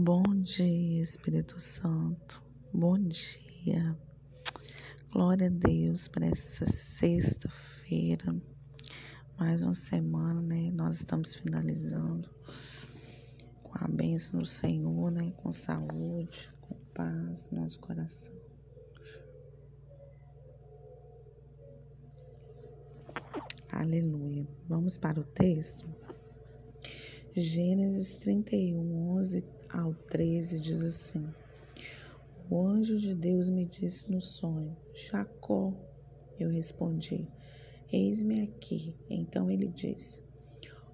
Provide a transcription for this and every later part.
Bom dia, Espírito Santo. Bom dia. Glória a Deus por essa sexta-feira. Mais uma semana, né? Nós estamos finalizando com a bênção do Senhor, né? Com saúde, com paz no nosso coração. Aleluia. Vamos para o texto? Gênesis 31, 11 ao 13 diz assim: O anjo de Deus me disse no sonho: Jacó. Eu respondi: Eis-me aqui. Então ele disse: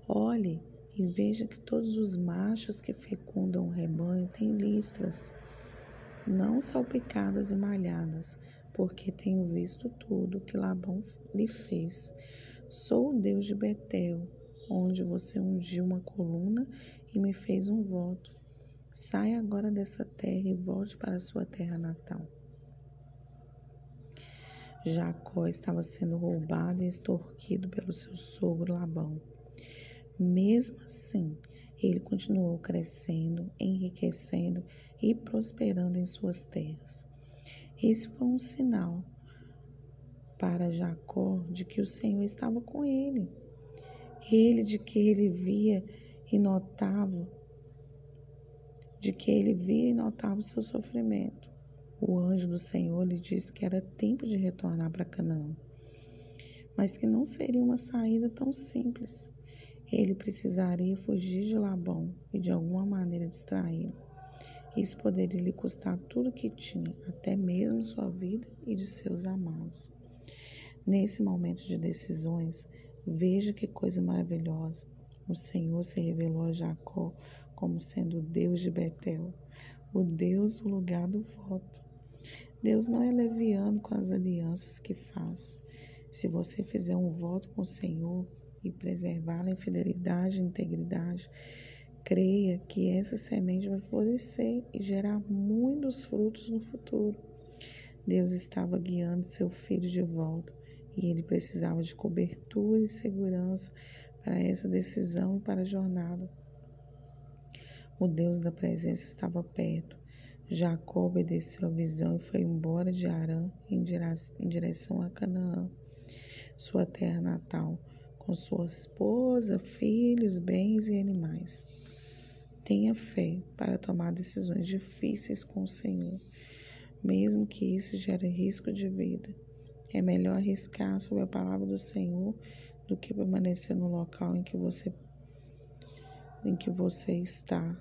Olhe e veja que todos os machos que fecundam o rebanho têm listras, não salpicadas e malhadas, porque tenho visto tudo que Labão lhe fez. Sou o Deus de Betel, onde você ungiu uma coluna e me fez um voto. Saia agora dessa terra e volte para sua terra natal. Jacó estava sendo roubado e extorquido pelo seu sogro Labão. Mesmo assim, ele continuou crescendo, enriquecendo e prosperando em suas terras. Esse foi um sinal para Jacó de que o Senhor estava com ele. Ele de que ele via e notava, de que ele via e notava o seu sofrimento. O anjo do Senhor lhe disse que era tempo de retornar para Canaã, mas que não seria uma saída tão simples. Ele precisaria fugir de Labão e de alguma maneira distraí-lo. Isso poderia lhe custar tudo o que tinha, até mesmo sua vida e de seus amados. Nesse momento de decisões, veja que coisa maravilhosa. O Senhor se revelou a Jacó como sendo o Deus de Betel, o Deus do lugar do voto. Deus não é leviano com as alianças que faz. Se você fizer um voto com o Senhor e preservá-lo em fidelidade e integridade, creia que essa semente vai florescer e gerar muitos frutos no futuro. Deus estava guiando seu filho de volta e ele precisava de cobertura e segurança para essa decisão e para a jornada. O Deus da presença estava perto. Jacó obedeceu a visão e foi embora de Arã em direção a Canaã, sua terra natal, com sua esposa, filhos, bens e animais. Tenha fé para tomar decisões difíceis com o Senhor, mesmo que isso gere risco de vida. É melhor arriscar sobre a palavra do Senhor do que permanecer no local em que você em que você está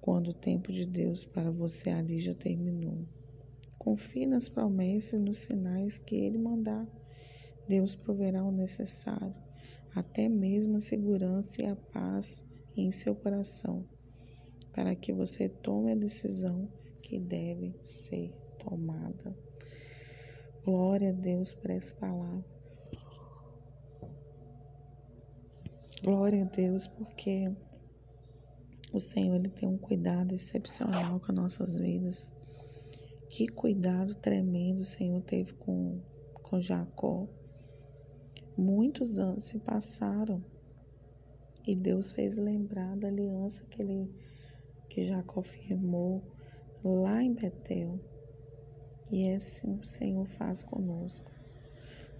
quando o tempo de Deus para você ali já terminou. Confie nas promessas e nos sinais que ele mandar. Deus proverá o necessário, até mesmo a segurança e a paz em seu coração, para que você tome a decisão que deve ser tomada. Glória a Deus por essa palavra. Glória a Deus porque o Senhor ele tem um cuidado excepcional com nossas vidas. Que cuidado tremendo o Senhor teve com, com Jacó. Muitos anos se passaram e Deus fez lembrar da aliança que, ele, que Jacó firmou lá em Betel. E é assim o Senhor faz conosco.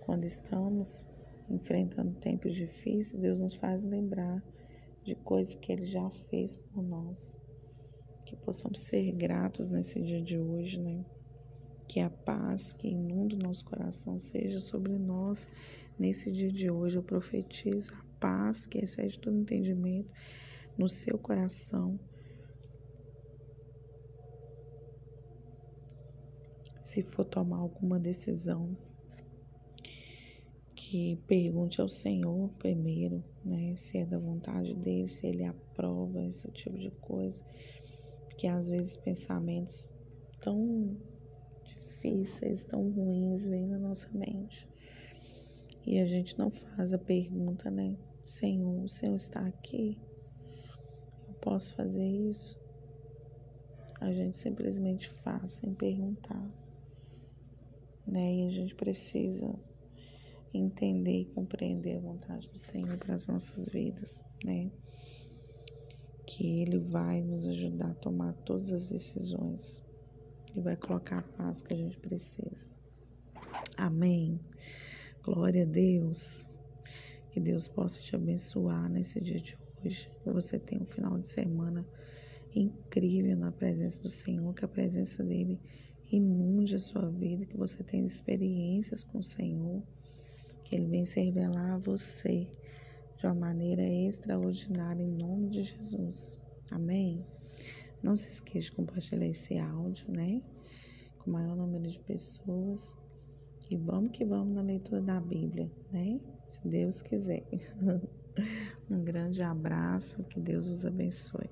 Quando estamos enfrentando tempos difíceis, Deus nos faz lembrar de coisas que Ele já fez por nós. Que possamos ser gratos nesse dia de hoje, né? Que a paz que inunda o nosso coração seja sobre nós nesse dia de hoje. Eu profetizo a paz que excede todo entendimento no seu coração se for tomar alguma decisão, que pergunte ao Senhor primeiro, né, se é da vontade dele, se ele aprova esse tipo de coisa, porque às vezes pensamentos tão difíceis, tão ruins vêm na nossa mente. E a gente não faz a pergunta, né? Senhor, o Senhor está aqui? Eu posso fazer isso? A gente simplesmente faz sem perguntar né? E a gente precisa entender e compreender a vontade do Senhor para as nossas vidas, né? Que Ele vai nos ajudar a tomar todas as decisões. Ele vai colocar a paz que a gente precisa. Amém. Glória a Deus. Que Deus possa te abençoar nesse dia de hoje. Que você tenha um final de semana incrível na presença do Senhor. Que a presença dele inunde a sua vida. Que você tenha experiências com o Senhor. Que ele venha se revelar a você de uma maneira extraordinária em nome de Jesus. Amém? Não se esqueça de compartilhar esse áudio, né? Com o maior número de pessoas. E vamos que vamos na leitura da Bíblia, né? Se Deus quiser. um grande abraço, que Deus os abençoe.